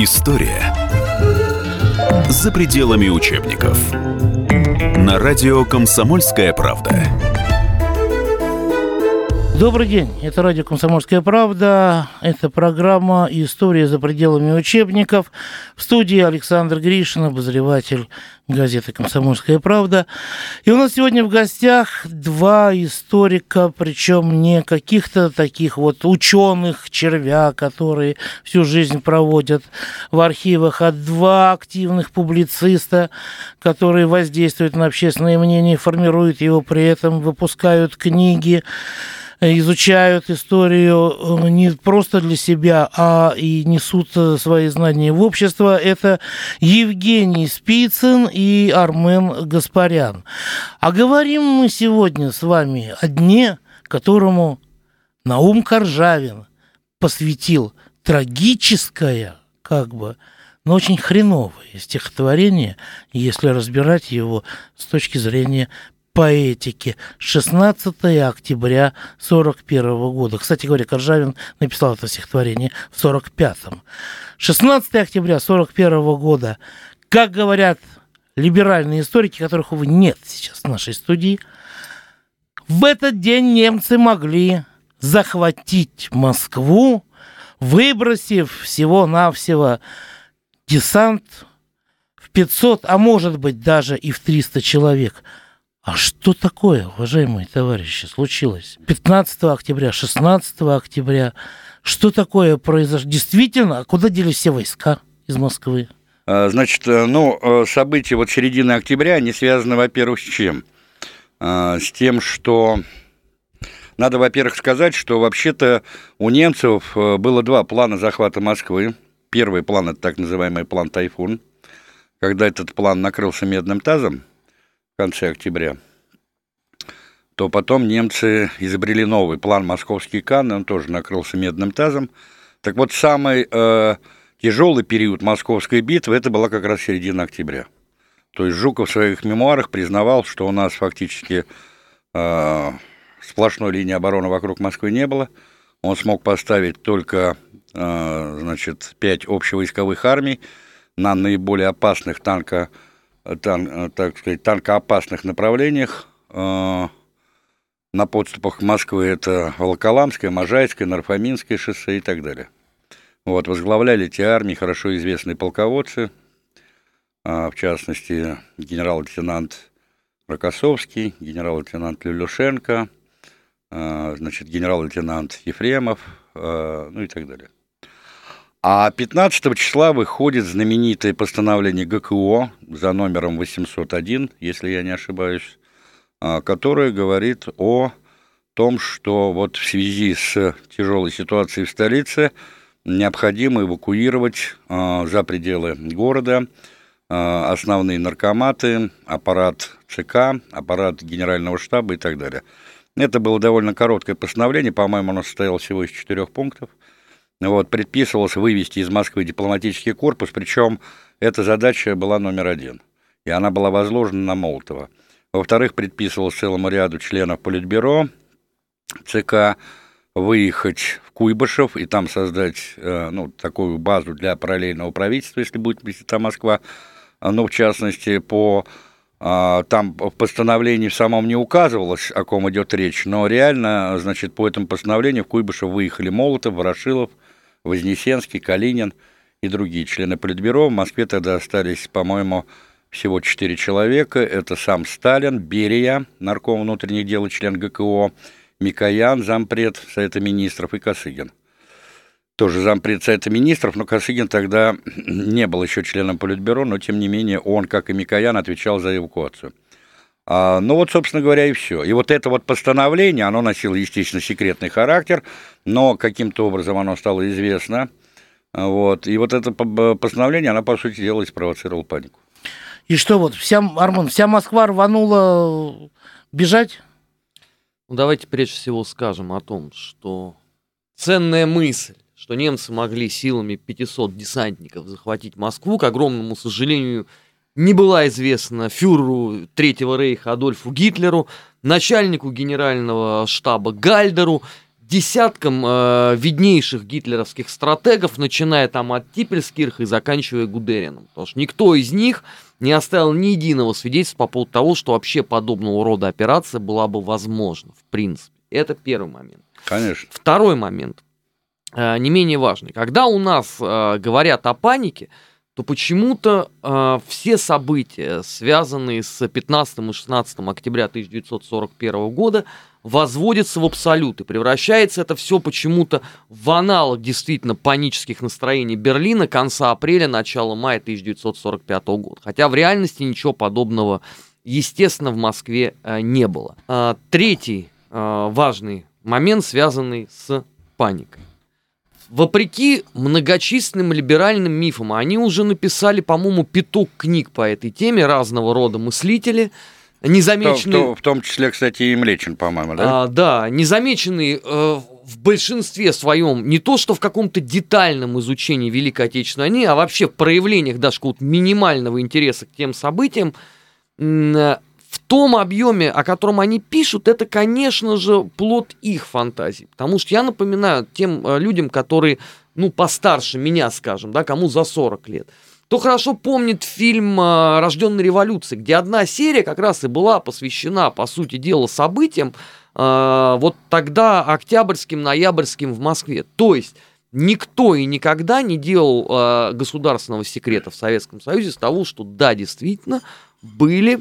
История за пределами учебников. На радио «Комсомольская правда». Добрый день, это радио «Комсомольская правда». Это программа «История за пределами учебников». В студии Александр Гришин, обозреватель газеты «Комсомольская правда». И у нас сегодня в гостях два историка, причем не каких-то таких вот ученых червя, которые всю жизнь проводят в архивах, а два активных публициста, которые воздействуют на общественное мнение, формируют его, при этом выпускают книги изучают историю э, не просто для себя, а и несут э, свои знания в общество. Это Евгений Спицын и Армен Гаспарян. А говорим мы сегодня с вами о дне, которому Наум Коржавин посвятил трагическое, как бы, но очень хреновое стихотворение, если разбирать его с точки зрения поэтики. 16 октября 41 года. Кстати говоря, Коржавин написал это стихотворение в 45-м. 16 октября 41 года, как говорят либеральные историки, которых, увы, нет сейчас в нашей студии, в этот день немцы могли захватить Москву, выбросив всего-навсего десант в 500, а может быть даже и в 300 человек – а что такое, уважаемые товарищи, случилось? 15 октября, 16 октября. Что такое произошло? Действительно, а куда делись все войска из Москвы? А, значит, э, ну, э, события вот середины октября, они связаны, во-первых, с чем? А, с тем, что надо, во-первых, сказать, что вообще-то у немцев э, было два плана захвата Москвы. Первый план – это так называемый план «Тайфун», когда этот план накрылся медным тазом, конце октября, то потом немцы изобрели новый план «Московский Кан», он тоже накрылся медным тазом. Так вот, самый э, тяжелый период московской битвы, это была как раз середина октября. То есть Жуков в своих мемуарах признавал, что у нас фактически э, сплошной линии обороны вокруг Москвы не было. Он смог поставить только, э, значит, пять общевойсковых армий на наиболее опасных танко тан, э, так сказать, танкоопасных направлениях. Э, на подступах к Москве это Волоколамское, Можайское, Нарфаминское шоссе и так далее. Вот, возглавляли эти армии хорошо известные полководцы, а, в частности, генерал-лейтенант Рокоссовский, генерал-лейтенант Люлюшенко, а, значит, генерал-лейтенант Ефремов, ну и так далее. А 15 числа выходит знаменитое постановление ГКО за номером 801, если я не ошибаюсь, а, которое говорит о том, что вот в связи с тяжелой ситуацией в столице необходимо эвакуировать а, за пределы города а, основные наркоматы, аппарат ЦК, аппарат генерального штаба и так далее. Это было довольно короткое постановление, по-моему, оно состояло всего из четырех пунктов – вот, предписывалось вывести из Москвы дипломатический корпус, причем эта задача была номер один, и она была возложена на Молотова. Во-вторых, предписывалось целому ряду членов Политбюро ЦК выехать в Куйбышев и там создать э, ну, такую базу для параллельного правительства, если будет там Москва. Ну, в частности, по а, там в постановлении в самом не указывалось, о ком идет речь, но реально, значит, по этому постановлению в Куйбышев выехали Молотов, Ворошилов, Вознесенский, Калинин и другие члены Политбюро. В Москве тогда остались, по-моему, всего четыре человека. Это сам Сталин, Берия, нарком внутренних дел и член ГКО, Микоян, зампред Совета министров и Косыгин. Тоже зампред Совета министров, но Косыгин тогда не был еще членом Политбюро, но тем не менее он, как и Микоян, отвечал за эвакуацию. А, ну вот, собственно говоря, и все. И вот это вот постановление, оно носило, естественно, секретный характер, но каким-то образом оно стало известно. Вот. И вот это постановление, оно, по сути дела, спровоцировало панику. И что вот, вся, Арман, вся Москва рванула бежать? Ну, давайте прежде всего скажем о том, что ценная мысль, что немцы могли силами 500 десантников захватить Москву, к огромному сожалению, не была известна фюреру Третьего Рейха Адольфу Гитлеру, начальнику генерального штаба Гальдеру, десяткам э, виднейших гитлеровских стратегов, начиная там от Типпельскирха и заканчивая Гудерином. Потому что никто из них не оставил ни единого свидетельства по поводу того, что вообще подобного рода операция была бы возможна, в принципе. Это первый момент. Конечно. Второй момент, э, не менее важный. Когда у нас э, говорят о панике, то почему-то э, все события, связанные с 15 и 16 октября 1941 года, возводятся в абсолют. И превращается это все почему-то в аналог действительно панических настроений Берлина конца апреля, начала мая 1945 года. Хотя в реальности ничего подобного, естественно, в Москве э, не было. Э, третий э, важный момент, связанный с паникой. Вопреки многочисленным либеральным мифам, они уже написали, по-моему, пяток книг по этой теме, разного рода мыслители, незамеченные... В том, в том числе, кстати, и Млечин, по-моему, да? А, да, незамеченные э, в большинстве своем, не то что в каком-то детальном изучении Великой Отечественной войны, а вообще в проявлениях даже какого-то минимального интереса к тем событиям, том объеме, о котором они пишут, это, конечно же, плод их фантазий. Потому что я напоминаю тем э, людям, которые, ну, постарше меня, скажем, да, кому за 40 лет, кто хорошо помнит фильм э, «Рожденный революцией», где одна серия как раз и была посвящена, по сути дела, событиям э, вот тогда октябрьским, ноябрьским в Москве. То есть никто и никогда не делал э, государственного секрета в Советском Союзе с того, что да, действительно, были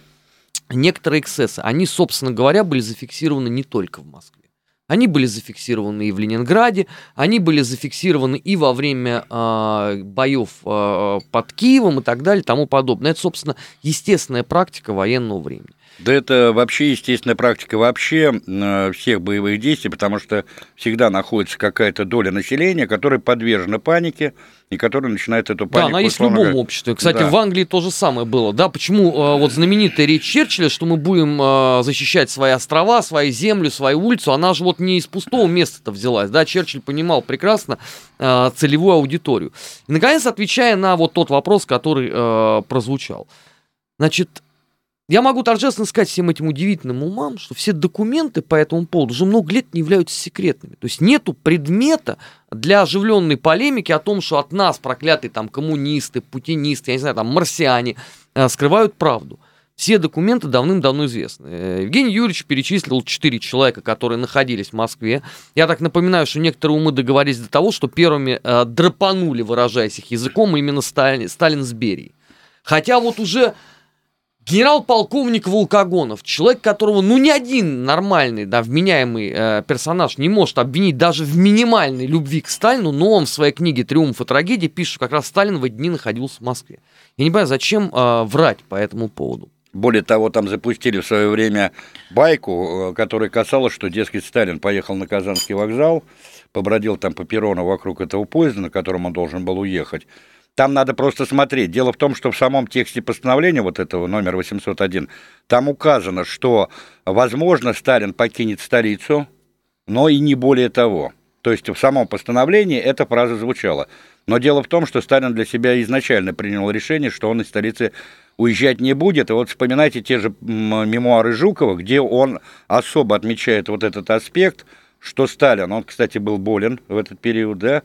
некоторые эксцессы. Они, собственно говоря, были зафиксированы не только в Москве. Они были зафиксированы и в Ленинграде, они были зафиксированы и во время э, боев э, под Киевом и так далее, тому подобное. Это, собственно, естественная практика военного времени. Да это вообще естественная практика вообще э, всех боевых действий, потому что всегда находится какая-то доля населения, которая подвержена панике, и которая начинает эту панику... Да, она есть в любом говоря. обществе. Кстати, Да. в Англии то же самое было. Да, почему э, вот знаменитая речь Черчилля, что мы будем э, защищать свои острова, свои землю, свою улицу, она же вот не из пустого места-то взялась. Да, Черчилль понимал прекрасно целевую аудиторию. И, наконец, отвечая на вот тот вопрос, который прозвучал. Значит, я могу торжественно сказать всем этим удивительным умам, что все документы по этому поводу уже много лет не являются секретными. То есть нету предмета для оживленной полемики о том, что от нас проклятые там коммунисты, путинисты, я не знаю, там марсиане э, скрывают правду. Все документы давным-давно известны. Э, Евгений Юрьевич перечислил четыре человека, которые находились в Москве. Я так напоминаю, что некоторые умы договорились до того, что первыми э, драпанули, выражаясь их языком, именно Сталин, Сталин с Берией. Хотя вот уже генерал-полковник Волкогонов, человек, которого, ну, ни один нормальный, да, вменяемый э, персонаж не может обвинить даже в минимальной любви к Сталину, но он в своей книге «Триумф и трагедия» пишет, что как раз Сталин в эти дни находился в Москве. Я не понимаю, зачем э, врать по этому поводу. Более того, там запустили в свое время байку, э, которая касалась, что, дескать, Сталин поехал на Казанский вокзал, побродил там по перрону вокруг этого поезда, на котором он должен был уехать. Там надо просто смотреть. Дело в том, что в самом тексте постановления вот этого номер 801, там указано, что, возможно, Сталин покинет столицу, но и не более того. То есть в самом постановлении эта фраза звучала. Но дело в том, что Сталин для себя изначально принял решение, что он из столицы уезжать не будет. И вот вспоминайте те же мемуары Жукова, где он особо отмечает вот этот аспект, что Сталин, он, кстати, был болен в этот период, да,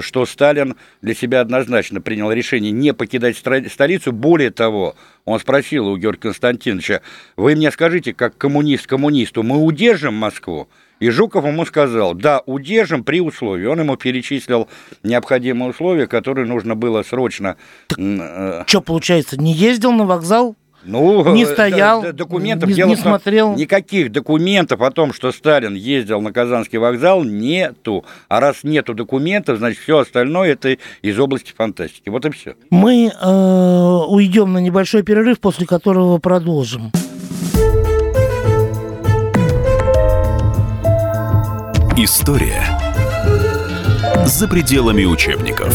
что Сталин для себя однозначно принял решение не покидать столицу. Более того, он спросил у Георгия Константиновича, вы мне скажите, как коммунист коммунисту, мы удержим Москву? И Жуков ему сказал, да, удержим при условии. Он ему перечислил необходимые условия, которые нужно было срочно... э, Что получается, не ездил на вокзал? Ну, Не э, стоял, д- документов не- дело не смотрел. Никаких документов о том, что Сталин ездил на Казанский вокзал, нету. А раз нету документов, значит, все остальное это из области фантастики. Вот и все. Мы э, уйдем на небольшой перерыв, после которого продолжим. История за пределами учебников.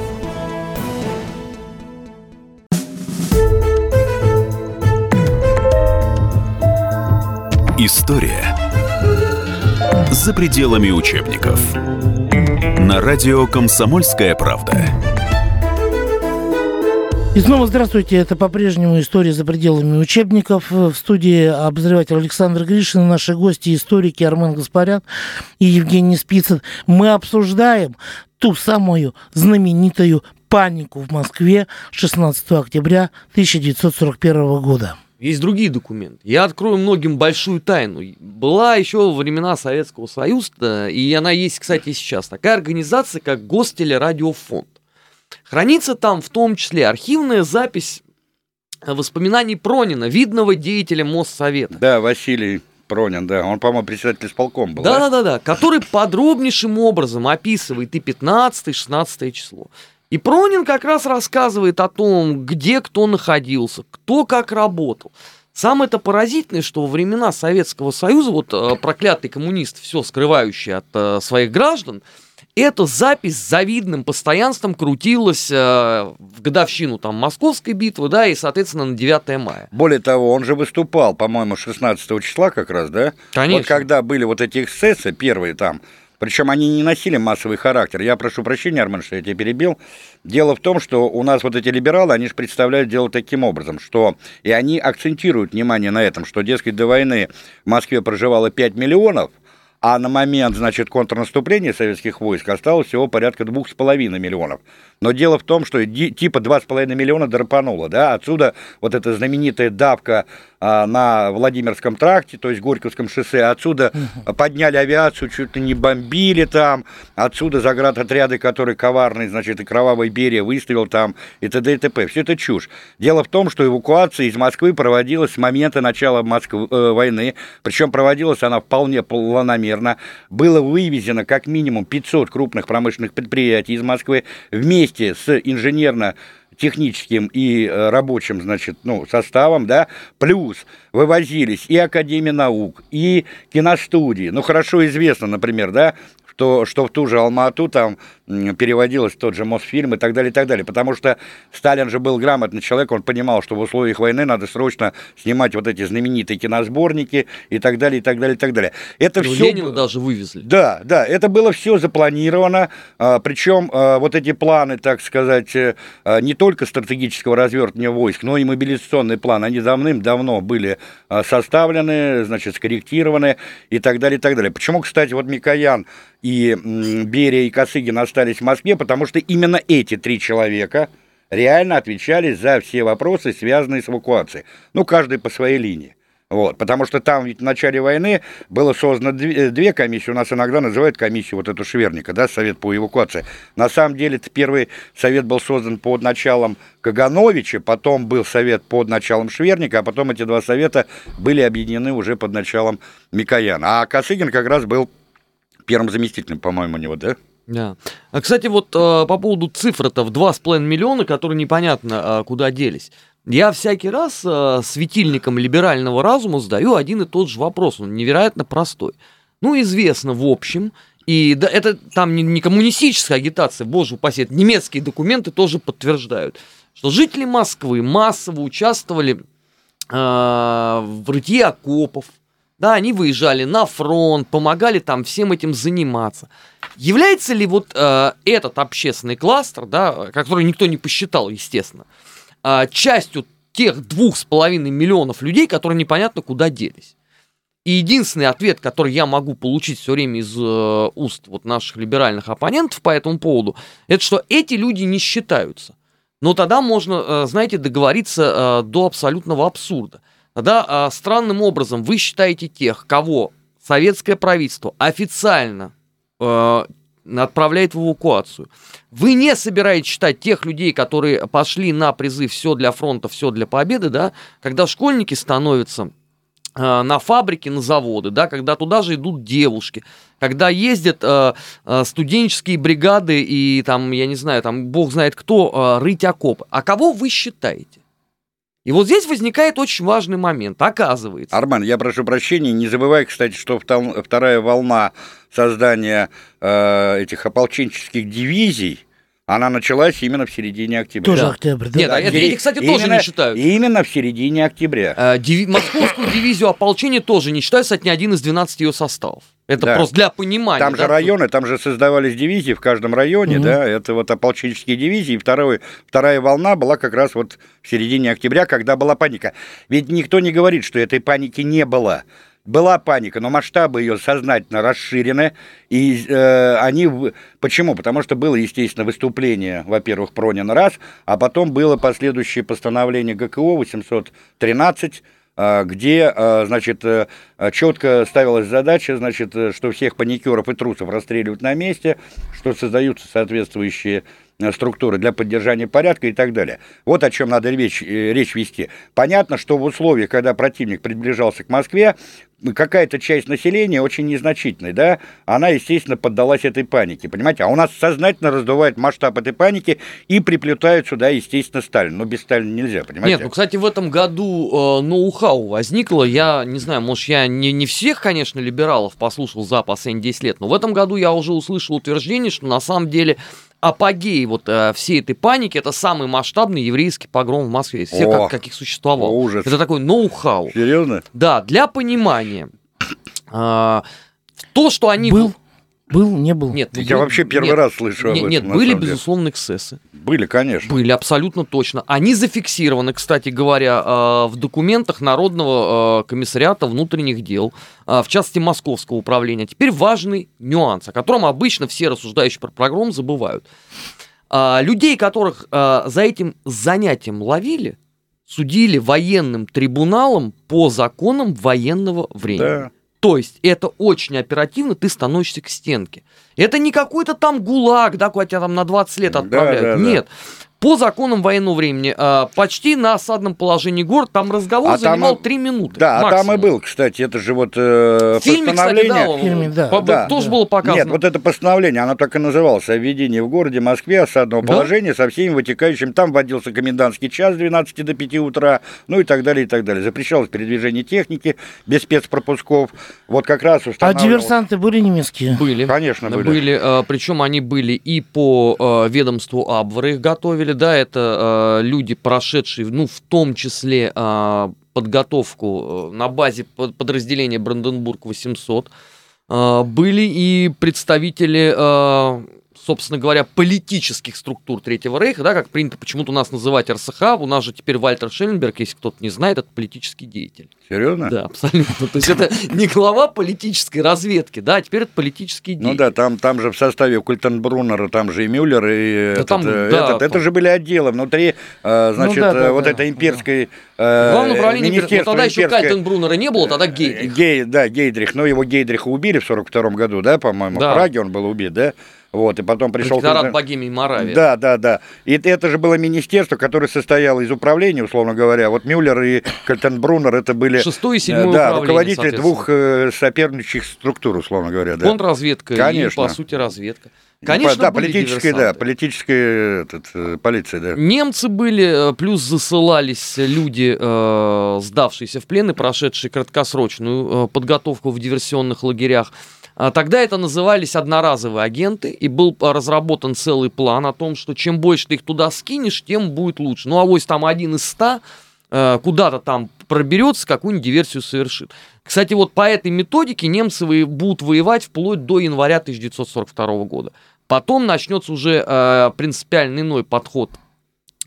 История за пределами учебников. На радио «Комсомольская правда». И снова здравствуйте. Это по-прежнему история за пределами учебников. В студии обозреватель Александр Гришин, наши гости, историки Армен Гаспарян и Евгений Спицын. Мы обсуждаем ту самую знаменитую панику в Москве 16 октября 1941 года. Есть другие документы. Я открою многим большую тайну. Была еще во времена Советского Союза, и она есть, кстати, и сейчас, такая организация, как Гостелерадиофонд. Хранится там в том числе архивная запись воспоминаний Пронина, видного деятеля Моссовета. Да, Василий Пронин, да. Он, по-моему, председатель исполком был. Да, да, да, да. Который подробнейшим образом описывает и 15, и 16 число. И Пронин как раз рассказывает о том, где кто находился, кто как работал. Самое это поразительное, что во времена Советского Союза, вот э, проклятый коммунист, все скрывающий от э, своих граждан, эта запись с завидным постоянством крутилась э, в годовщину там Московской битвы, да, и, соответственно, на 9 мая. Более того, он же выступал, по-моему, 16 числа как раз, да? Конечно. Вот когда были вот эти эксцессы первые там, причем они не носили массовый характер. Я прошу прощения, Армен, что я тебя перебил. Дело в том, что у нас вот эти либералы, они же представляют дело таким образом, что... И они акцентируют внимание на этом, что, дескать, до войны в Москве проживало 5 миллионов, а на момент, значит, контрнаступления советских войск осталось всего порядка 2,5 миллионов. Но дело в том, что типа 2,5 миллиона драпануло, да, отсюда вот эта знаменитая давка на Владимирском тракте, то есть Горьковском шоссе, отсюда подняли авиацию, чуть ли не бомбили там, отсюда заградотряды, которые коварный, значит, и Кровавый Берия выставил там, и т.д. и т.п. Все это чушь. Дело в том, что эвакуация из Москвы проводилась с момента начала Москвы, э, войны, причем проводилась она вполне планомерно. Было вывезено как минимум 500 крупных промышленных предприятий из Москвы вместе с инженерно техническим и э, рабочим, значит, ну, составом, да, плюс вывозились и Академия наук, и киностудии. Ну, хорошо известно, например, да, что, что в ту же Алмату там переводилось в тот же Мосфильм и так далее, и так далее. Потому что Сталин же был грамотный человек, он понимал, что в условиях войны надо срочно снимать вот эти знаменитые киносборники и так далее, и так далее, и так далее. Это Ну, все... Ленина даже вывезли. Да, да, это было все запланировано, а, причем а, вот эти планы, так сказать, э, а, не только стратегического развертывания войск, но и мобилизационные планы, они давным-давно были составлены, значит, скорректированы и так далее, и так далее. Почему, кстати, вот Микоян и Берия и Косыгин остались в Москве, потому что именно эти три человека реально отвечали за все вопросы, связанные с эвакуацией. Ну, каждый по своей линии. Вот, потому что там ведь в начале войны было создано две, две комиссии, у нас иногда называют комиссию вот эту Шверника, да, Совет по эвакуации. На самом деле, первый совет был создан под началом Кагановича, потом был совет под началом Шверника, а потом эти два совета были объединены уже под началом Микояна. А Косыгин как раз был первым заместителем, по-моему, у него, да? Да. А, кстати, вот э, по поводу цифр-то в 2,5 миллиона, которые непонятно э, куда делись. Я всякий раз э, светильником либерального разума задаю один и тот же вопрос. Он невероятно простой. Ну, известно в общем, и да, это там не, не коммунистическая агитация, боже упаси, это немецкие документы тоже подтверждают, что жители Москвы массово участвовали э, в рытье окопов, да, они выезжали на фронт, помогали там всем этим заниматься. Является ли вот э, этот общественный кластер, да, который никто не посчитал, естественно, э, частью тех двух с половиной миллионов людей, которые непонятно куда делись? И единственный ответ, который я могу получить все время из э, уст вот наших либеральных оппонентов по этому поводу, это что эти люди не считаются. Но тогда можно, э, знаете, договориться э, до абсолютного абсурда. Тогда а, странным образом вы считаете тех, кого советское правительство официально э, отправляет в эвакуацию. Вы не собираетесь считать тех людей, которые пошли на призыв «все для фронта, все для победы», да, когда школьники становятся э, на фабрики, на заводы, да, когда туда же идут девушки, когда ездят э, э, студенческие бригады и там, я не знаю, там бог знает кто, э, рыть окопы. А кого вы считаете? И вот здесь возникает очень важный момент. Оказывается, Арман, я прошу прощения, не забывай, кстати, что вторая волна создания э, этих ополченческих дивизий, она началась именно в середине октября. Тоже Да. октябрь, да? Нет, а это- эти, кстати, тоже именно- не считают. Именно в середине октября. э, диви- московскую дивизию ополчения тоже не считается, это не один из 12 ее составов. Это Да. просто для понимания. Там да, же районы, там же создавались дивизии в каждом районе, Мгм. да, это вот ополченческие дивизии. И второй, вторая волна была как раз вот в середине октября, когда была паника. Ведь никто не говорит, что этой паники не было. Была паника, но масштабы ее сознательно расширены, и э, они... Почему? Потому что было, естественно, выступление, во-первых, Пронина раз, а потом было последующее постановление ГКО 813, а, где, а, значит, четко ставилась задача, значит, э, что всех паникеров и трусов расстреливают на месте, что создаются соответствующие э, структуры для поддержания порядка и так далее. Вот о чем надо речь, э, речь вести. Понятно, что в условиях, когда противник приближался к Москве, какая-то часть населения, очень незначительная, да, она, естественно, поддалась этой панике, понимаете? А у нас сознательно раздувает масштаб этой паники и приплетают сюда, естественно, Сталин. Но без Сталина нельзя, понимаете? Нет, ну, кстати, в этом году э, ноу-хау возникло. Я не знаю, может, я не, не всех, конечно, либералов послушал за последние 10 лет, но в этом году я уже услышал утверждение, что на самом деле апогей вот э, всей этой паники это самый масштабный еврейский погром в Москве из всех, О, как- каких существовал. ужас. Это такой ноу-хау. Серьезно? Да, для понимания. а, то, что они... Был? Был, не был? Нет, Я был- вообще первый нет, раз слышу об Нет, этом, нет, были, безусловно, эксцессы. Были, конечно. Были, абсолютно точно. Они зафиксированы, кстати говоря, э, в документах Народного э, комиссариата внутренних дел, э, в частности, Московского управления. Теперь важный нюанс, о котором обычно все рассуждающие про программ забывают. Людей, которых за этим занятием ловили, судили военным трибуналом по законам военного времени. Да. То есть это очень оперативно, ты становишься к стенке. Это не какой-то там гулаг, да, куда тебя там на 20 лет Да, отправляют. да, да. Нет. По законам военного времени, а, почти на осадном положении город, там разговор А там занимал и- 3 минуты. Да, а там и максимум. был, кстати, это же вот э, В фильме, кстати, постановление. да, он- В фильме, да. по- Да, тоже да. было показано. Нет, вот это постановление, оно так и называлось, о введении в городе Москве осадного Да? положения со всеми вытекающими. Там вводился комендантский час с 12 до 5 утра, ну и так далее, и так далее. Запрещалось передвижение техники без спецпропусков. Вот как раз А устанавливалось... диверсанты были немецкие? Были. Конечно, были. причем они были и по ведомству Абвара их готовили, да, это э, люди, прошедшие, ну, в том числе э, подготовку на базе под- подразделения Бранденбург 800. Э, были и представители, э, собственно говоря, политических структур Третьего Рейха, да, как принято почему-то у нас называть РСХ, у нас же теперь Вальтер Шелленберг, если кто-то не знает, это политический деятель. Серьезно? Да, абсолютно. То есть это не глава политической разведки, да, а теперь это политический деятель. Ну да, там, там же в составе Культенбруннера, там же и Мюллер, и этот, там, э, да, этот. там. это же были отделы внутри, э, значит, да, да, э, вот да, этой имперской... э, Главное управление, ну, министерство тогда еще имперское- Кальтенбруннера не было, тогда Гейдрих. Гей, да, Гейдрих. Но его Гейдриха убили в 42 году, да, по-моему, Да. в Праге он был убит, да? Вот, и потом пришел... Протекторат Богемии Моравии. Да, да, да. И это же было министерство, которое состояло из управления, условно говоря. Вот Мюллер и Кальтенбруннер это были... Шестое и э, седьмое да, руководители двух э, соперничающих структур, условно говоря, да. Контрразведка Конечно. и, по сути, разведка. Конечно, да, были политическая, да, диверсанты. политическая этот, э, полиция, да. Немцы были, плюс засылались люди, э, сдавшиеся в плен и прошедшие краткосрочную э, подготовку в диверсионных лагерях. А Тогда это назывались одноразовые агенты, и был разработан целый план о том, что чем больше ты их туда скинешь, тем будет лучше. Ну, авось там один из ста э, куда-то там проберется, какую-нибудь диверсию совершит. Кстати, вот по этой методике немцы будут воевать вплоть до января 1942 года. Потом начнется уже э, принципиально иной подход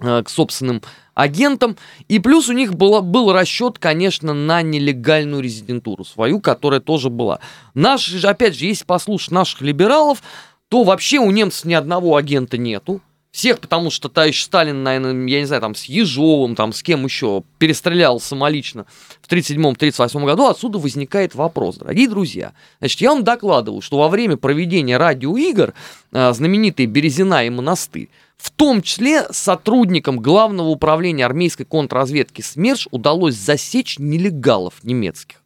э, к собственным агентам. И плюс у них было, был расчет, конечно, на нелегальную резидентуру свою, которая тоже была. Наши же, опять же, если послушать наших либералов, то вообще у немцев ни одного агента нету. Всех, потому что товарищ Сталин, наверное, я не знаю, там с Ежовым, там с кем еще, перестрелял самолично в 1937-1938 году. Отсюда возникает вопрос, дорогие друзья. Значит, я вам докладываю, что во время проведения радиоигр э, знаменитые Березина и Монастырь, в том числе сотрудникам Главного управления армейской контрразведки СМЕРШ удалось засечь нелегалов немецких,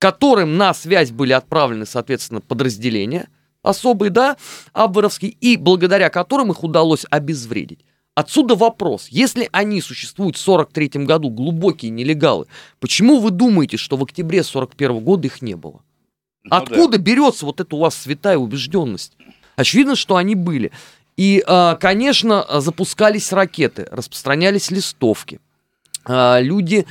которым на связь были отправлены, соответственно, подразделения особые, да, абверовские, и благодаря которым их удалось обезвредить. Отсюда вопрос. Если они существуют в 43 году, глубокие нелегалы, почему вы думаете, что в октябре 41 года их не было? Ну Откуда берется вот эта у вас святая убежденность? Очевидно, что они были. И, а, конечно, запускались ракеты, распространялись листовки. А, Люди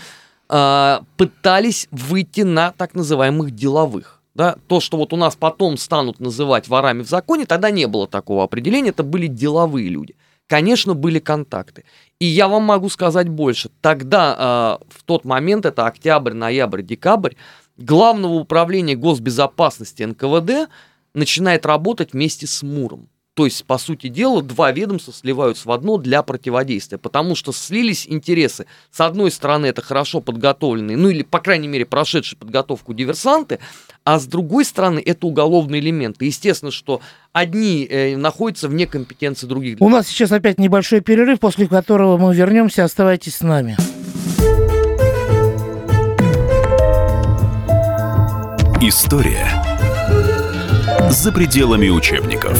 а, пытались выйти на так называемых деловых. Да? То, что вот у нас потом станут называть ворами в законе, тогда не было такого определения, это были деловые люди. Конечно, были контакты. И я вам могу сказать больше. Тогда, а, в тот момент, это октябрь, ноябрь, декабрь, Главного управления госбезопасности НКВД начинает работать вместе с МУРом. То есть, по сути дела, два ведомства сливаются в одно для противодействия, потому что слились интересы. С одной стороны, это хорошо подготовленные, ну или, по крайней мере, прошедшие подготовку диверсанты, а с другой стороны, это уголовные элементы. Естественно, что одни э, находятся вне компетенции других. У нас сейчас опять небольшой перерыв, после которого мы вернемся. Оставайтесь с нами. История за пределами учебников.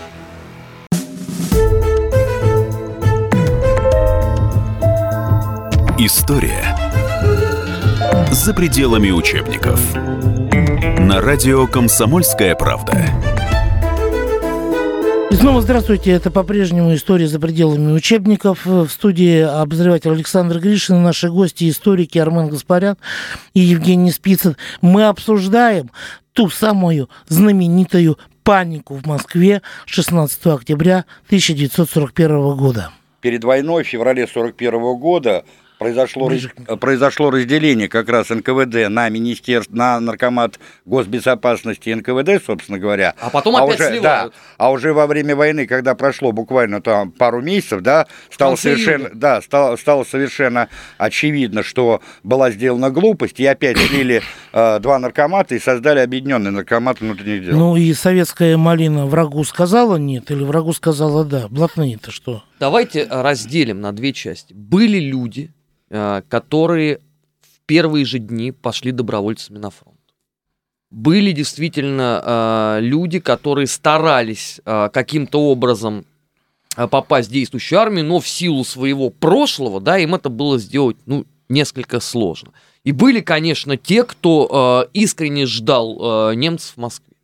История за пределами учебников. На радио «Комсомольская правда». И снова здравствуйте. Это по-прежнему история за пределами учебников. В студии обозреватель Александр Гришин, наши гости, историки Армен Гаспарян и Евгений Спицын. Мы обсуждаем ту самую знаменитую панику в Москве 16 октября 1941 года. Перед войной в феврале 41 года произошло, раз- произошло разделение как раз НКВД на министерство, на наркомат госбезопасности НКВД, собственно говоря. А потом опять уже, сливают. Да, а уже во время войны, когда прошло буквально там пару месяцев, да, стало совершенно, июля. да, стало, стало совершенно очевидно, что была сделана глупость, и опять слили э, два наркомата и создали объединенный наркомат внутренних дел. Ну и советская малина врагу сказала нет или врагу сказала да? Блатные-то что? Давайте разделим на две части. Были люди, которые в первые же дни пошли добровольцами на фронт. Были действительно э, люди, которые старались э, каким-то образом э, попасть в действующую армию, но в силу своего прошлого, да, им это было сделать, ну, несколько сложно. И были, конечно, те, кто э, искренне ждал э, немцев в Москве.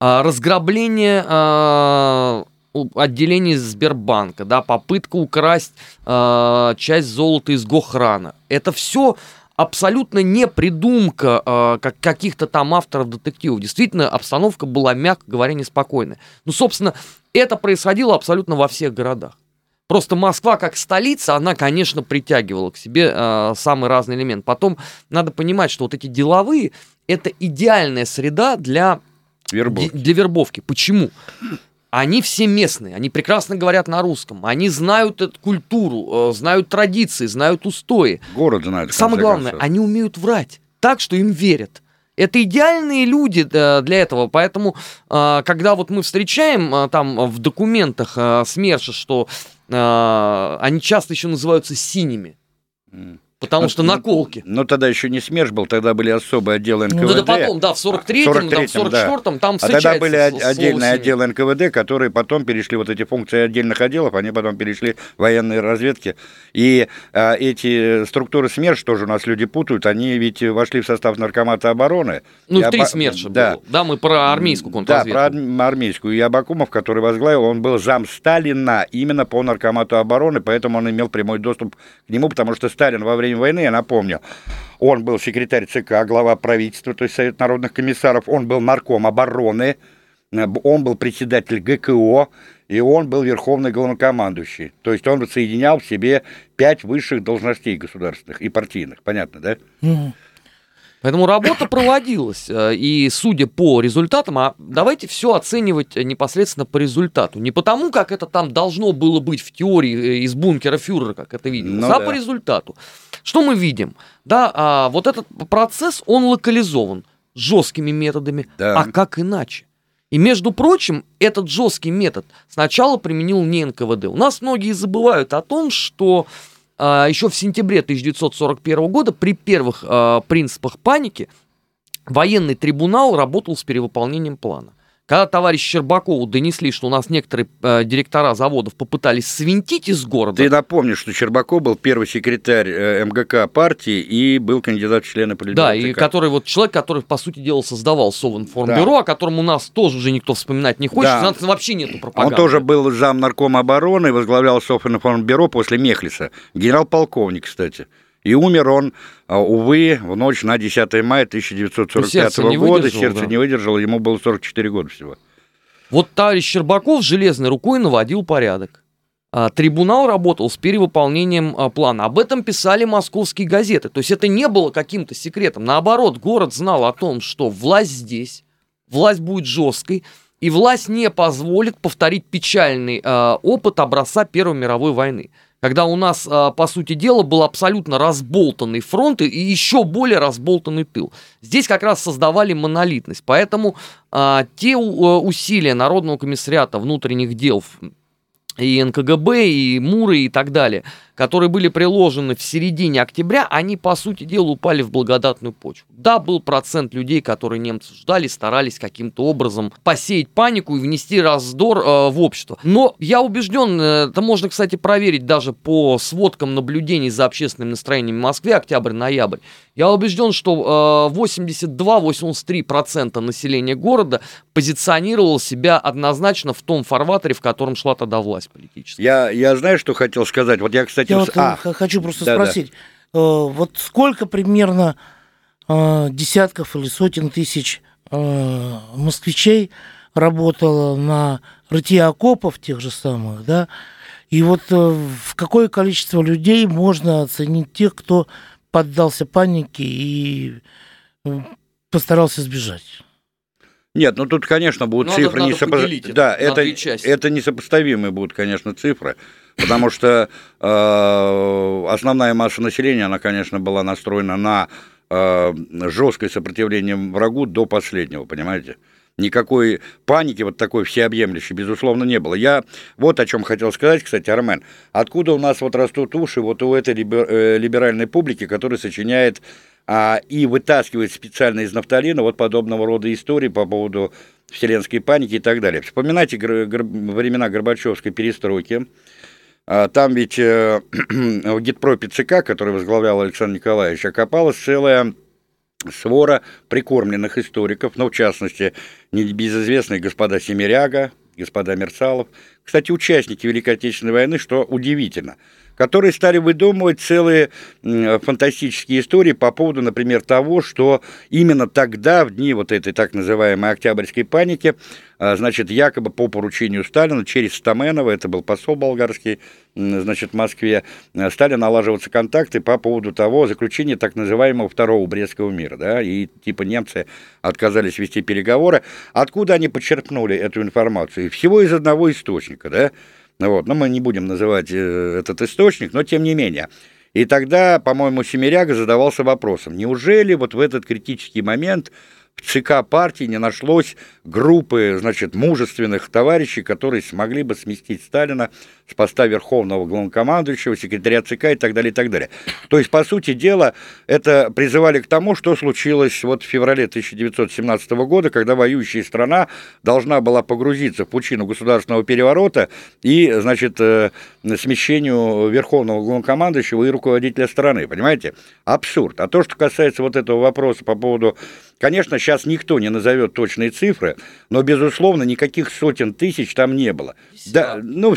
А, разграбление э, отделений Сбербанка, да, попытка украсть э, часть золота из Гохрана. Это все абсолютно не придумка э, как каких-то там авторов детективов. Действительно, обстановка была, мягко говоря, неспокойная. Ну, собственно, это происходило абсолютно во всех городах. Просто Москва как столица, она, конечно, притягивала к себе э, самый разный элемент. Потом надо понимать, что вот эти деловые это идеальная среда для Вербовки. Для вербовки. Почему? Они все местные, они прекрасно говорят на русском, они знают эту культуру, э, знают традиции, знают устои. Город знает. Самое главное, концов. они умеют врать так, что им верят. Это идеальные люди э, для этого, поэтому, э, когда вот мы встречаем там в документах СМЕРШа, что они часто еще называются синими. Потому Ну, что ну, наколки. Но тогда еще не СМЕРШ был, тогда были особые отделы НКВД. Ну это потом, да, в 43-м, там, в 43-м, да. 44-м, там А тогда были с- отдельные отделы НКВД, которые потом перешли, вот эти функции отдельных отделов, они потом перешли в военные разведки. И а, эти структуры СМЕРШ, тоже у нас люди путают, они ведь вошли в состав Наркомата обороны. Ну, И в три Аба- СМЕРШа да. было. Да, мы про армейскую Да, контрразведку. про арм- армейскую. И Абакумов, который возглавил, он был зам Сталина именно по наркомату обороны, поэтому он имел прямой доступ к нему, потому что Сталин во время войны, я напомню, он был секретарь ЦК, глава правительства, то есть Совет народных комиссаров, он был нарком обороны, он был председатель ГКО, и он был верховный главнокомандующий. То есть он соединял в себе пять высших должностей государственных и партийных. Понятно, да? Мгм. Поэтому работа проводилась, э, и судя по результатам, а давайте все оценивать непосредственно по результату. Не потому, как это там должно было быть в теории э, из бункера фюрера, как это виделось, Ну а да. по результату. Что мы видим? Да, а, вот этот процесс, он локализован жесткими методами, Да. а как иначе? И, между прочим, этот жесткий метод сначала применил не НКВД. У нас многие забывают о том, что еще в сентябре 1941 года при первых а, принципах паники военный трибунал работал с перевыполнением плана. Когда товарищ Щербакову донесли, что у нас некоторые э, директора заводов попытались свинтить из города, Ты напомни, что Щербаков был первый секретарь э, МГК партии и был кандидат в члены политбюро Да, и который вот человек, который, по сути дела, создавал Совинформбюро, о котором у нас тоже уже никто вспоминать не хочет, Да. у нас вообще нету пропаганды. Он тоже был зам наркома обороны, возглавлял Софинформбюро после Мехлиса. Генерал-полковник, кстати. И умер он, а, увы, в ночь на 10 мая 1945 Сердце не года. Сердце да. не выдержало, ему было 44 года всего. Вот товарищ Щербаков железной рукой наводил порядок. А, Трибунал работал с перевыполнением а, плана. Об этом писали московские газеты. То есть это не было каким-то секретом. Наоборот, город знал о том, что власть здесь, власть будет жесткой, и власть не позволит повторить печальный опыт образца Первой мировой войны. Когда у нас, а, по сути дела, был абсолютно разболтанный фронт и еще более разболтанный тыл. Здесь как раз создавали монолитность. Поэтому а, те э, усилия Народного комиссариата внутренних дел и НКГБ, и МУРы и так далее, которые были приложены в середине октября, они, по сути дела, упали в благодатную почву. Да, был процент людей, которые немцы ждали, старались каким-то образом посеять панику и внести раздор э, в общество. Но я убежден, э, это можно, кстати, проверить даже по сводкам наблюдений за общественным настроением в Москве, октябрь-ноябрь. Я убежден, что э, 82-83% населения города позиционировало себя однозначно в том фарватере, в котором шла тогда власть политическая. Я, я знаю, что хотел сказать. Вот я, кстати... Я вот а, хочу просто да-да. спросить, э, вот сколько примерно э, десятков или сотен тысяч э, москвичей работало на рытье окопов тех же самых, да? И вот э, в какое количество людей можно оценить тех, кто поддался панике и э, постарался сбежать? Нет, ну тут, конечно, будут Надо- цифры надо несопо- поделить это Да, это, это несопоставимые будут, конечно, цифры, потому что э, основная масса населения, она, конечно, была настроена на э, жесткое сопротивление врагу до последнего, понимаете? Никакой паники вот такой всеобъемлющей, безусловно, не было. Я вот о чем хотел сказать, кстати, Армен. Откуда у нас вот растут уши вот у этой либер- э, либеральной публики, которая сочиняет а, и вытаскивает специально из нафталина вот подобного рода истории по поводу вселенской паники и так далее. Вспоминайте гр- гр- времена Горбачевской перестройки. А, Там ведь э, в гитпропе ЦК, который возглавлял Александр Николаевич, окопалась целая свора прикормленных историков, ну, в частности, небезызвестные господа Семеряга, господа Мерцалов, кстати, участники Великой Отечественной войны, что удивительно, которые стали выдумывать целые фантастические истории по поводу, например, того, что именно тогда, в дни вот этой так называемой Октябрьской паники, а, значит, якобы по поручению Сталина через Стаменова, это был посол болгарский, значит, в Москве, э, стали налаживаться контакты по поводу того заключения так называемого Второго Брестского мира, да, и типа немцы отказались вести переговоры. Откуда они почерпнули эту информацию? Всего из одного источника, да, вот, но мы не будем называть э, этот источник, но тем не менее. И тогда, по-моему, Семеряга задавался вопросом, неужели вот в этот критический момент в ЦК партии не нашлось группы, значит, мужественных товарищей, которые смогли бы сместить Сталина с поста верховного главнокомандующего, секретаря ЦК и так далее, и так далее. То есть, по сути дела, это призывали к тому, что случилось вот в феврале 1917 года, когда воюющая страна должна была погрузиться в пучину государственного переворота и, значит, э, смещению верховного главнокомандующего и руководителя страны, понимаете? Абсурд. А то, что касается вот этого вопроса по поводу Конечно, сейчас никто не назовет точные цифры, но, безусловно, никаких сотен тысяч там не было. Да, ну, в,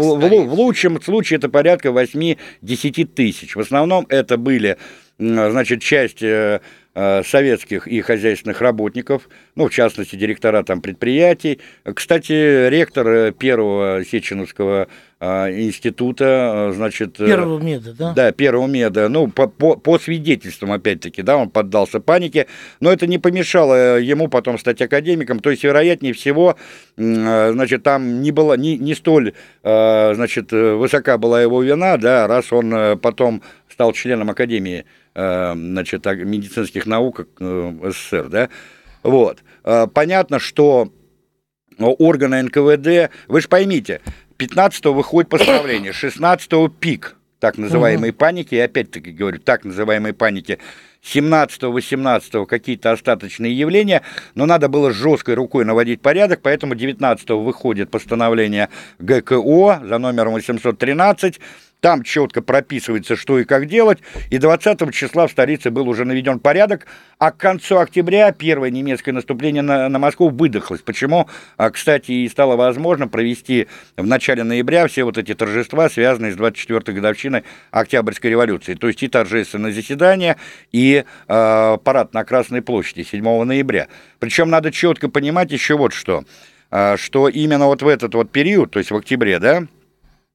в- в- лучшем случае это порядка 8-10 тысяч. В основном это были, значит, часть э, э, советских и хозяйственных работников, ну, в частности, директора там предприятий. Кстати, ректор э, первого Сеченовского э, института, значит... Первого меда, да? Да, первого меда. Ну, по, по, по свидетельствам, опять-таки, да, он поддался панике, но это не помешало ему потом стать академиком. То есть, вероятнее всего, значит, там не было, не, не столь, значит, высока была его вина, да, раз он потом стал членом Академии Э, значит, медицинских наук э, СССР, да, вот. Э, понятно, что органы НКВД, вы же поймите, 15-го выходит постановление, 16-го пик так называемой угу. паники, и опять-таки говорю, так называемой паники, 17-18 какие-то остаточные явления, но надо было жесткой рукой наводить порядок, поэтому 19 выходит постановление ГКО за номером 813, там четко прописывается, что и как делать. И 20 числа в столице был уже наведен порядок. А к концу октября первое немецкое наступление на, на Москву выдохлось. Почему, а, кстати, и стало возможно провести в начале ноября все вот эти торжества, связанные с 24-й годовщиной Октябрьской революции. То есть и торжественное заседание, и э, парад на Красной площади 7 ноября. Причем надо четко понимать еще вот что. Э, что именно вот в этот вот период, то есть в октябре, да,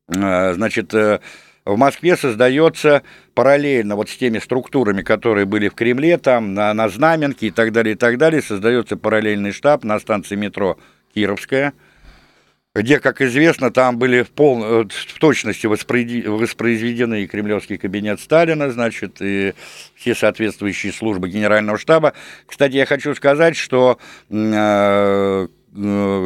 значит, э, в Москве создается параллельно вот с теми структурами, которые были в Кремле, там, на, на Знаменке и так далее, и так далее, создается параллельный штаб на станции метро Кировская, где, как известно, там были в, пол, э, в точности воспроизведены и кремлевский кабинет Сталина, значит, и все соответствующие службы генерального штаба. Кстати, я хочу сказать, что э, Э,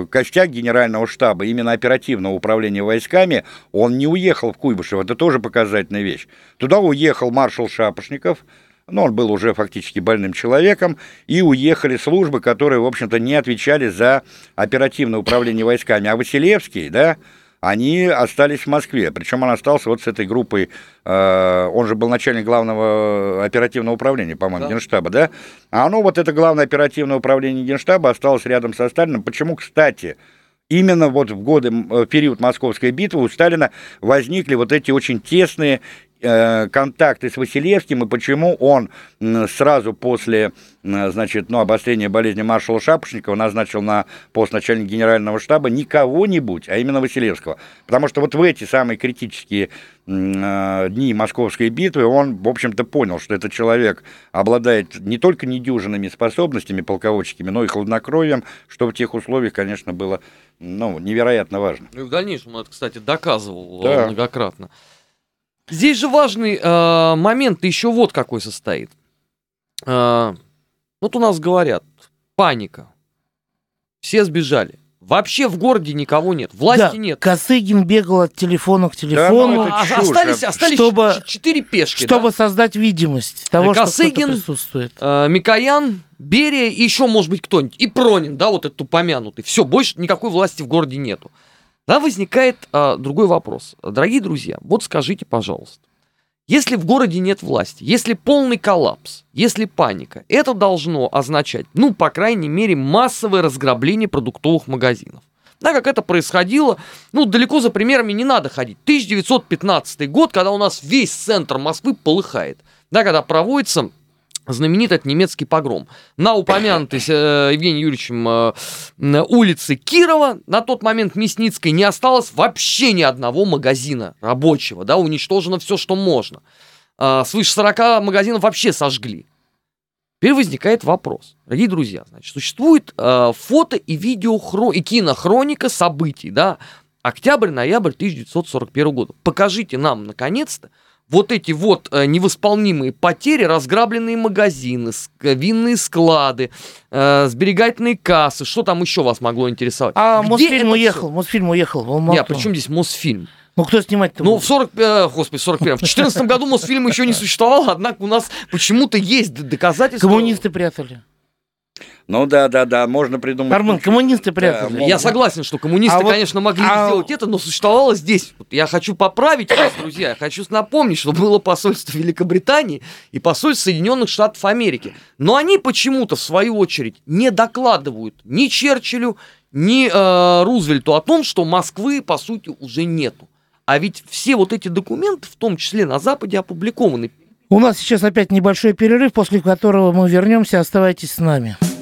костяк генерального штаба, именно оперативного управления войсками, он не уехал в Куйбышев. Это тоже показательная вещь. Туда уехал маршал Шапошников, но он был уже фактически больным человеком, и уехали службы, которые, в общем-то, не отвечали за оперативное управление войсками. А Василевский, да, они остались в Москве. Причем он остался вот с этой группой, э, он же был начальник главного оперативного управления, по-моему, да. Генштаба, да? А оно, вот это главное оперативное управление Генштаба осталось рядом со Сталином. Почему, кстати, именно вот в годы, в период Московской битвы у Сталина возникли вот эти очень тесные Э, контакты с Василевским и почему он сразу после значит, ну, обострения болезни маршала Шапошникова назначил на пост начальника генерального штаба не кого-нибудь, а именно Василевского. Потому что вот в эти самые критические э, дни Московской битвы он, в общем-то, понял, что этот человек обладает не только недюжинными способностями полководческими, но и хладнокровием, что в тех условиях, конечно, было ну, невероятно важно. И в дальнейшем он это, кстати, доказывал да. многократно. Здесь же важный э, момент еще вот какой состоит. Э, вот у нас говорят, паника. Все сбежали. Вообще в городе никого нет, власти да, нет. Косыгин бегал от телефона к телефону. Да, ну, чушь, остались, остались чтобы, четыре пешки. Чтобы да? создать видимость того, Косыгин, что присутствует. Э, Микоян, Берия и еще, может быть, кто-нибудь. И Пронин, да, вот этот упомянутый. Все, больше никакой власти в городе нету. Да, возникает а, другой вопрос. Дорогие друзья, вот скажите, пожалуйста, если в городе нет власти, если полный коллапс, если паника, это должно означать, ну, по крайней мере, массовое разграбление продуктовых магазинов. Да, как это происходило, ну, далеко за примерами не надо ходить. 1915 год, когда у нас весь центр Москвы полыхает. Да, когда проводится знаменит этот немецкий погром. На упомянутой э, Евгением Юрьевичем э, улице Кирова на тот момент Мясницкой не осталось вообще ни одного магазина рабочего, да, уничтожено все, что можно. Э, свыше 40 магазинов вообще сожгли. Теперь возникает вопрос. Дорогие друзья, значит, существует э, фото и видео и кинохроника событий, да, октябрь-ноябрь 1941 года. Покажите нам, наконец-то, вот эти вот э, невосполнимые потери, разграбленные магазины, винные склады, э, сберегательные кассы, что там еще вас могло интересовать? А Где Мосфильм уехал, все? Мосфильм уехал Алмату. Нет, при чем здесь Мосфильм? Ну, кто снимать-то Ну, в 40... Э, господи, 41 В 14 году Мосфильм еще не существовал, однако у нас почему-то есть доказательства. Коммунисты прятали. Ну да, да, да, можно придумать. Армен, коммунисты прятали. Да, я согласен, что коммунисты, а конечно, могли а... сделать это, но существовало здесь. Я хочу поправить вас, друзья. Я хочу напомнить, что было посольство Великобритании и посольство Соединенных Штатов Америки. Но они почему-то, в свою очередь, не докладывают ни Черчиллю, ни э, Рузвельту о том, что Москвы, по сути, уже нету. А ведь все вот эти документы, в том числе на Западе, опубликованы У нас сейчас опять небольшой перерыв, после которого мы вернемся. Оставайтесь с нами.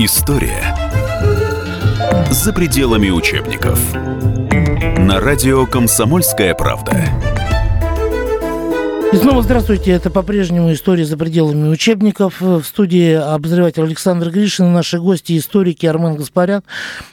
История за пределами учебников. На радио «Комсомольская правда». И снова здравствуйте. Это по-прежнему история за пределами учебников. В студии обозреватель Александр Гришин, наши гости, историки Армен Гаспарян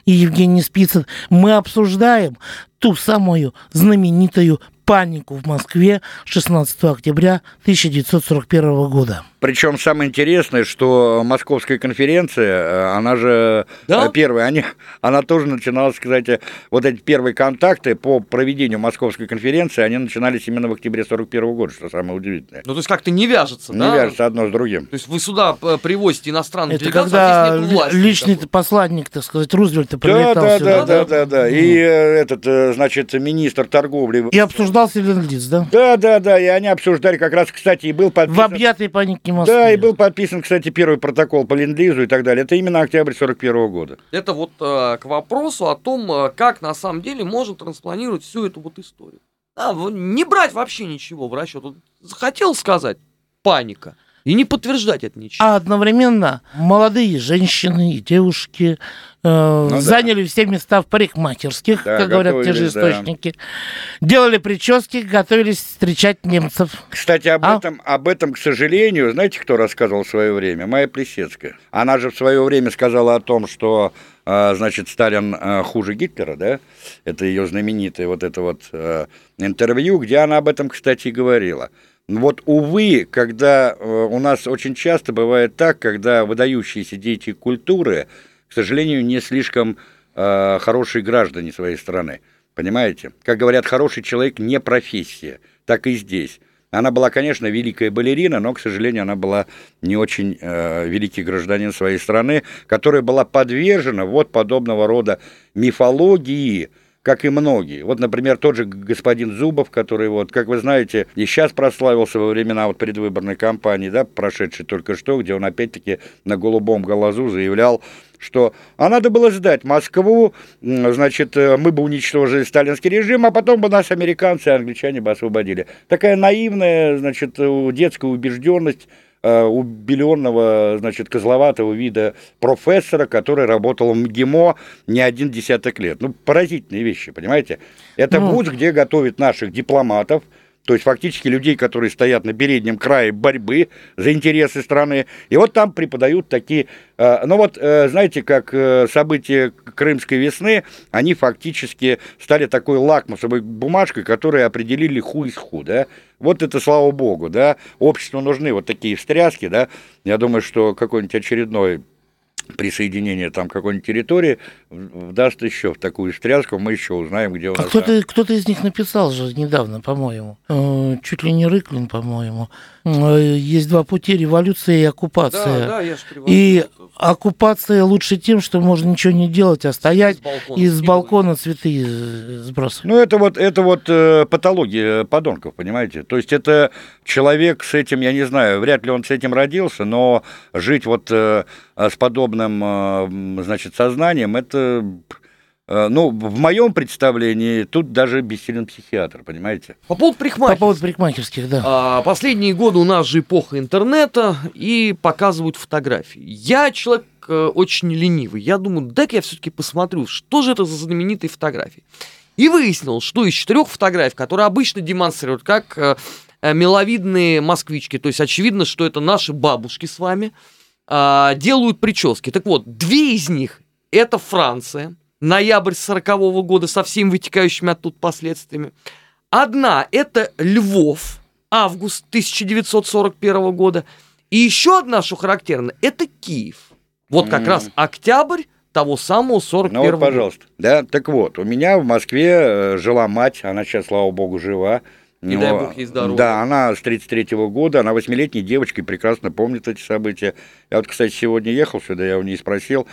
и Евгений Спицын. Мы обсуждаем ту самую знаменитую панику в Москве 16 октября 1941 года. Причем самое интересное, что Московская конференция, э, она же Да? э, первая, они, она тоже начиналась, кстати, вот эти первые контакты по проведению Московской конференции, они начинались именно в октябре 41 года, что самое удивительное. Ну, то есть как-то не вяжется, Не да? вяжется одно с другим. То есть вы сюда э, привозите иностранных Это делегаций, когда а власти личный никакой. посланник, так сказать, Рузвельта Да, прилетал да, сюда. да, да, да, да. И э, этот, значит, министр торговли. И обсуждался ленд-лиз, да? Да, да, да, и они обсуждали как раз, кстати, и был В подписан... объятой панике Москвы. Да, и был подписан, кстати, первый протокол по ленд-лизу и так далее. Это именно октябрь 41 года. Это вот э, к вопросу о том, э, как на самом деле можно транспланировать всю эту вот историю. А, в- не брать вообще ничего в расчет. Вот Хотел сказать паника. И не подтверждать это ничем. А одновременно молодые женщины и девушки э, да. заняли все места в парикмахерских, Да, как говорят те же готовились, да. источники. Делали прически, готовились встречать немцев. Кстати, об, А? этом, об этом, к сожалению, знаете, кто рассказывал в свое время? Майя Плесецкая. Она же в свое время сказала о том, что, э, значит, Сталин э, хуже Гитлера, да? Это ее знаменитое вот это вот э, интервью, где она об этом, кстати, и говорила. Вот, увы, когда э, у нас очень часто бывает так, когда выдающиеся деятели культуры, к сожалению, не слишком э, хорошие граждане своей страны. Понимаете? Как говорят, хороший человек не профессия. Так и здесь. Она была, конечно, великая балерина, но, к сожалению, она была не очень э, великий гражданин своей страны, которая была подвержена вот подобного рода мифологии, как и многие. Вот, например, тот же господин Зубов, который, вот, как вы знаете, и сейчас прославился во времена вот предвыборной кампании, да, прошедшей только что, где он опять-таки на голубом глазу заявлял, что а надо было сдать Москву, значит, э, мы бы уничтожили сталинский режим, а потом бы нас американцы и англичане бы освободили. Такая наивная, значит, детская убежденность э, убеленного, значит, козловатого вида профессора, который работал в МГИМО не один десяток лет. Ну, поразительные вещи, понимаете? Это Ну. вуз, где готовят наших дипломатов, то есть фактически людей, которые стоят на переднем крае борьбы за интересы страны. И вот там преподают такие... э, ну вот, э, знаете, как э, события Крымской весны, они фактически стали такой лакмусовой бумажкой, которая определили ху из ху, да? Вот это слава богу, да? Обществу нужны вот такие встряски, да? Я думаю, что какой-нибудь очередной присоединение там какой-нибудь территории даст еще в такую встряску, мы еще узнаем, где у А нас... кто-то, кто-то из них написал же недавно, по-моему. Э, Чуть ли не Рыклин, по-моему. Э, Есть два пути, революция и оккупация. Да, да, я же И оккупация лучше тем, что можно ничего не делать, а стоять С балкона и с балкона цветы сбрасывать. Ну, это вот, это вот э, патология подонков, понимаете? То есть это человек с этим, я не знаю, вряд ли он с этим родился, но жить вот с подобным, э, значит, сознанием, это, э, ну, в моем представлении, тут даже бессилен психиатр, понимаете? По поводу По парикмахеров. поводу парикмахерских, да. А, Последние годы у нас же эпоха интернета и показывают фотографии. Я человек э, очень ленивый. Я думаю, дай-ка я все-таки посмотрю, что же это за знаменитые фотографии. И выяснил, что из четырех фотографий, которые обычно демонстрируют, как э, э, миловидные москвички, то есть очевидно, что это наши бабушки с вами, а, делают прически. Так вот, две из них это Франция, ноябрь 40 года со всеми вытекающими оттуда последствиями. Одна это Львов, август 1941 года. И еще одна, что характерно, это Киев. Вот как М. раз октябрь того самого 41 Ну вот, пожалуйста. Да, так вот, у меня в Москве э, жила мать, она сейчас, слава богу, жива. Не дай бог ей здоровья. Да, она с 33 года, она восьмилетней девочкой, прекрасно помнит эти события. Я вот, кстати, сегодня ехал сюда, я у нее спросил.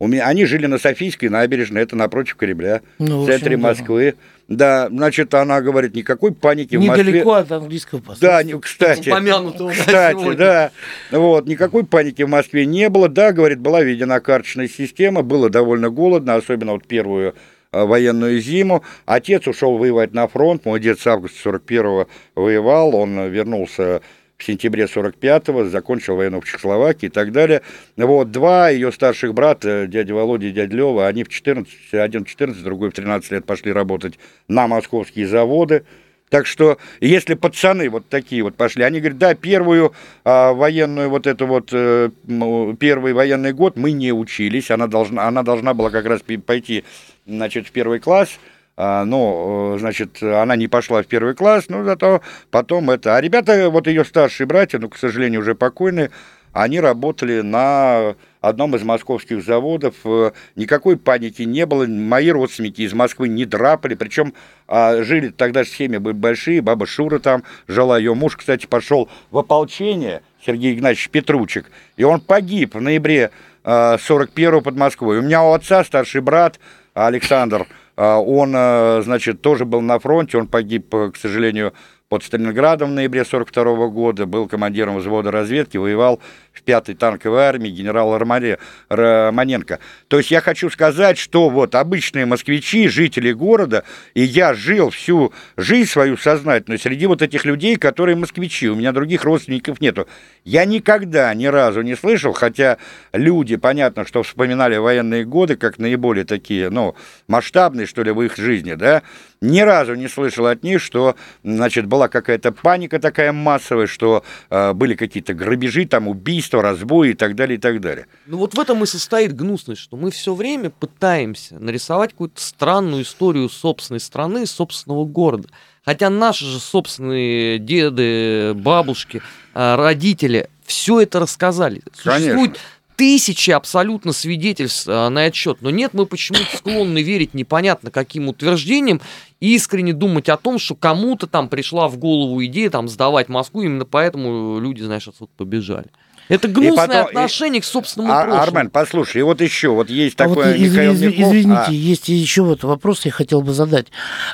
У меня, они жили на Софийской набережной, это напротив Кремля, Ну, в в центре да. Москвы. Да, значит, она говорит, никакой паники в Москве. Недалеко от английского посольства. Да, не- кстати. Упомянутого, Кстати, сегодня. да. Вот, никакой паники в Москве не было. Да, говорит, была введена карточная система, было довольно голодно, особенно вот первую военную зиму. Отец ушел воевать на фронт, мой дед с августа 41-го воевал, он э, вернулся в сентябре 45-го, закончил войну в Чехословакии и так далее. Вот, два ее старших брата, дядя Володя и дядя Лева, они в 14, один в 14, другой в 13 лет пошли работать на московские заводы. Так что, если пацаны вот такие вот пошли, они говорят, да, первую а, военную вот эту вот, э, первый военный год мы не учились, она должна, она должна была как раз пойти, значит, в первый класс, а, но, э, значит, она не пошла в первый класс, но зато потом это... А ребята, вот ее старшие братья, ну, к сожалению, уже покойные, они работали на одном из московских заводов. Э, Никакой паники не было. Мои родственники из Москвы не драпали. Причем а, жили тогда семьи были большие. Баба Шура там жила. Ее муж, кстати, пошел в ополчение, Сергей Игнатьевич Петручек. И он погиб в ноябре 41 под Москвой. У меня у отца старший брат Александр, а, он, э, значит, тоже был на фронте. Он погиб, э, к сожалению, под Сталинградом в ноябре 42 года, был командиром взвода разведки, воевал в 5-й танковой армии генерал Ромаре- Романенко. То есть я хочу сказать, что вот обычные москвичи, жители города, и я жил всю жизнь свою сознательную среди вот этих людей, которые москвичи, у меня других родственников нету. Я никогда ни разу не слышал, хотя люди, понятно, что вспоминали военные годы как наиболее такие, ну, масштабные, что ли, в их жизни, да, ни разу не слышал от них, что, значит, была какая-то паника такая массовая, что э, были какие-то грабежи, там, убийства, разбои и так далее, и так далее. Ну вот в этом и состоит гнусность, что мы все время пытаемся нарисовать какую-то странную историю собственной страны, собственного города. Хотя наши же собственные деды, бабушки, а, родители все это рассказали. Существует тысячи абсолютно свидетельств а, на отчет. Но нет, мы почему-то склонны верить непонятно каким утверждениям и искренне думать о том, что кому-то там пришла в голову идея там сдавать Москву, именно поэтому люди, знаешь, отсюда побежали. Это гнусное потом- и- отношение к собственному А, прошлому. Армен, послушай, и вот еще, вот есть А такое вот, из- Михаил из- Мягков. извините, А, есть еще вот вопрос, я хотел бы задать.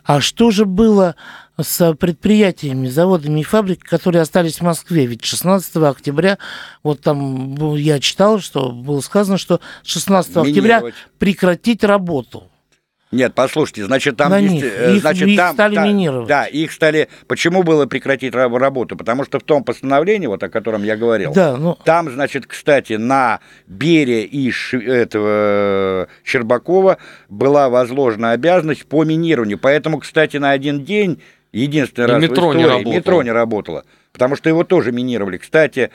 А что же было с предприятиями, заводами и фабриками, которые остались в Москве? Ведь 16 октября, вот там ну, я читал, что было сказано, что 16 октября минировать. прекратить работу. Нет, послушайте, значит, там... На есть, них. э, Их- значит, их там, стали да, минировать. Да, их стали... Почему было прекратить раб- работу? Потому что в том постановлении, вот о котором я говорил, Да, ну, Там, значит, кстати, на Бере и Ш- этого э, Щербакова была возложена обязанность по минированию. Поэтому, кстати, на один день, единственный И раз метро в не истории, работало. метро не работало. Потому что его тоже минировали. Кстати,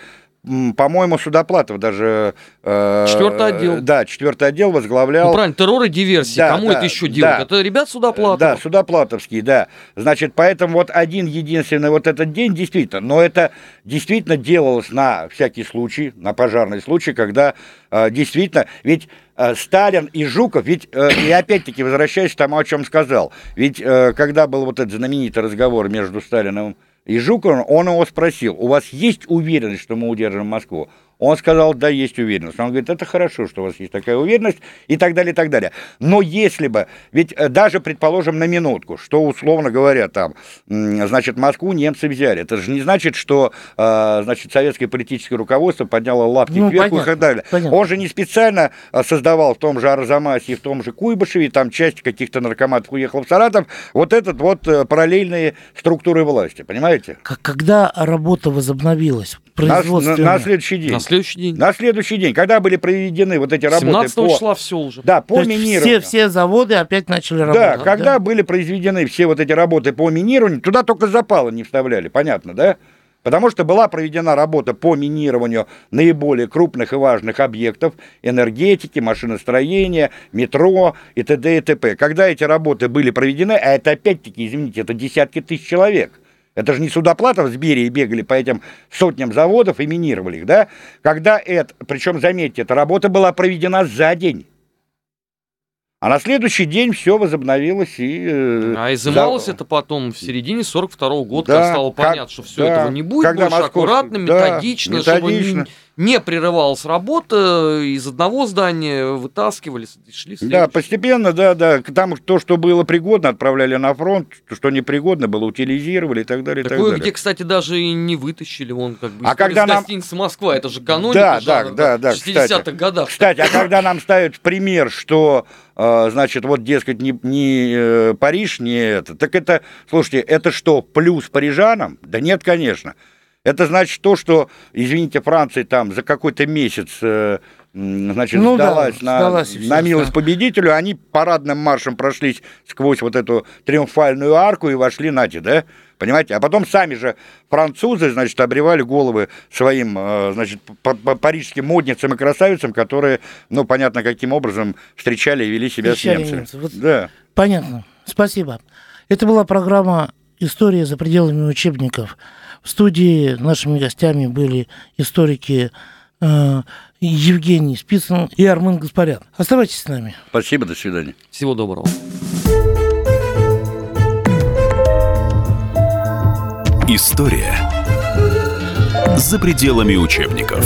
по-моему, Судоплатов даже... э, Четвертый отдел. Да, четвертый отдел возглавлял... Ну, правильно, террор и диверсии. Да, Кому да, это еще да. делать? Это ребят сюда платят. Да, Судоплатовский, да. Значит, поэтому вот один единственный вот этот день действительно, но это действительно делалось на всякий случай, на пожарный случай, когда э, действительно, ведь Сталин и Жуков, ведь, э, и опять-таки возвращаясь к тому, о чем сказал, ведь э, когда был вот этот знаменитый разговор между Сталиным и Жуковым, он его спросил, у вас есть уверенность, что мы удержим Москву? Он сказал, да, есть уверенность. Он говорит, это хорошо, что у вас есть такая уверенность, и так далее, и так далее. Но если бы, ведь э, даже, предположим, на минутку, что, условно говоря, там, значит, Москву немцы взяли, это же не значит, что, э, значит, советское политическое руководство подняло лапки Ну, кверху и понятно, так далее. понятно. Он же не специально э, создавал в том же Арзамасе и в том же Куйбышеве, там часть каких-то наркоматов уехала в Саратов, вот этот вот параллельные структуры власти, понимаете? Когда работа возобновилась, производственные. на, на следующий день. На следующий день. На следующий день, когда были проведены вот эти работы 17 по... числа все уже. Да, по То есть минированию. все, все заводы опять начали Да, работать. когда были произведены все вот эти работы по минированию, туда только запалы не вставляли, понятно, да? Потому что была проведена работа по минированию наиболее крупных и важных объектов энергетики, машиностроения, метро и т.д. и т.п. Когда эти работы были проведены, а это опять-таки, извините, это десятки тысяч человек, это же не судоплатов в Сбере и бегали по этим сотням заводов и минировали их, да? Когда это, причем, заметьте, эта работа была проведена за день. А на следующий день все возобновилось и... э, А изымалось за- это потом в середине 42 года, Да, когда стало как- понятно, что все да, этого не будет, когда больше аккуратно, да, методично, чтобы методично. не, не прерывалась работа, из одного здания вытаскивали, шли в Да, постепенно, да, да. Там то, что было пригодно, отправляли на фронт, то, что непригодно было, утилизировали и так далее, и так Такое, далее. где, кстати, даже и не вытащили, вон как бы А когда нам- гостиницы Москва, это же каноника Да, да, жанра, да, да, в 60-х годах. Кстати, а когда нам ставят пример, что, э, значит, вот, дескать, не, не э, Париж, не это, так это, слушайте, это что, плюс парижанам? Да нет, конечно. Это значит то, что, извините, Франция там за какой-то месяц, э, значит, Ну да, сдалась, на, сдалась на милость да. победителю, они парадным маршем прошлись сквозь вот эту триумфальную арку и вошли, нате, да? Понимаете? А потом сами же французы, значит, обревали головы своим, э, значит, парижским модницам и красавицам, которые, ну, понятно, каким образом встречали и вели себя Встречали с немцами. немцев. Вот Да. Понятно. Спасибо. Это была программа «История за пределами учебников». В студии нашими гостями были историки э, Евгений Спицын и Армен Гаспарян. Оставайтесь с нами. Спасибо, до свидания. Всего доброго. История за пределами учебников.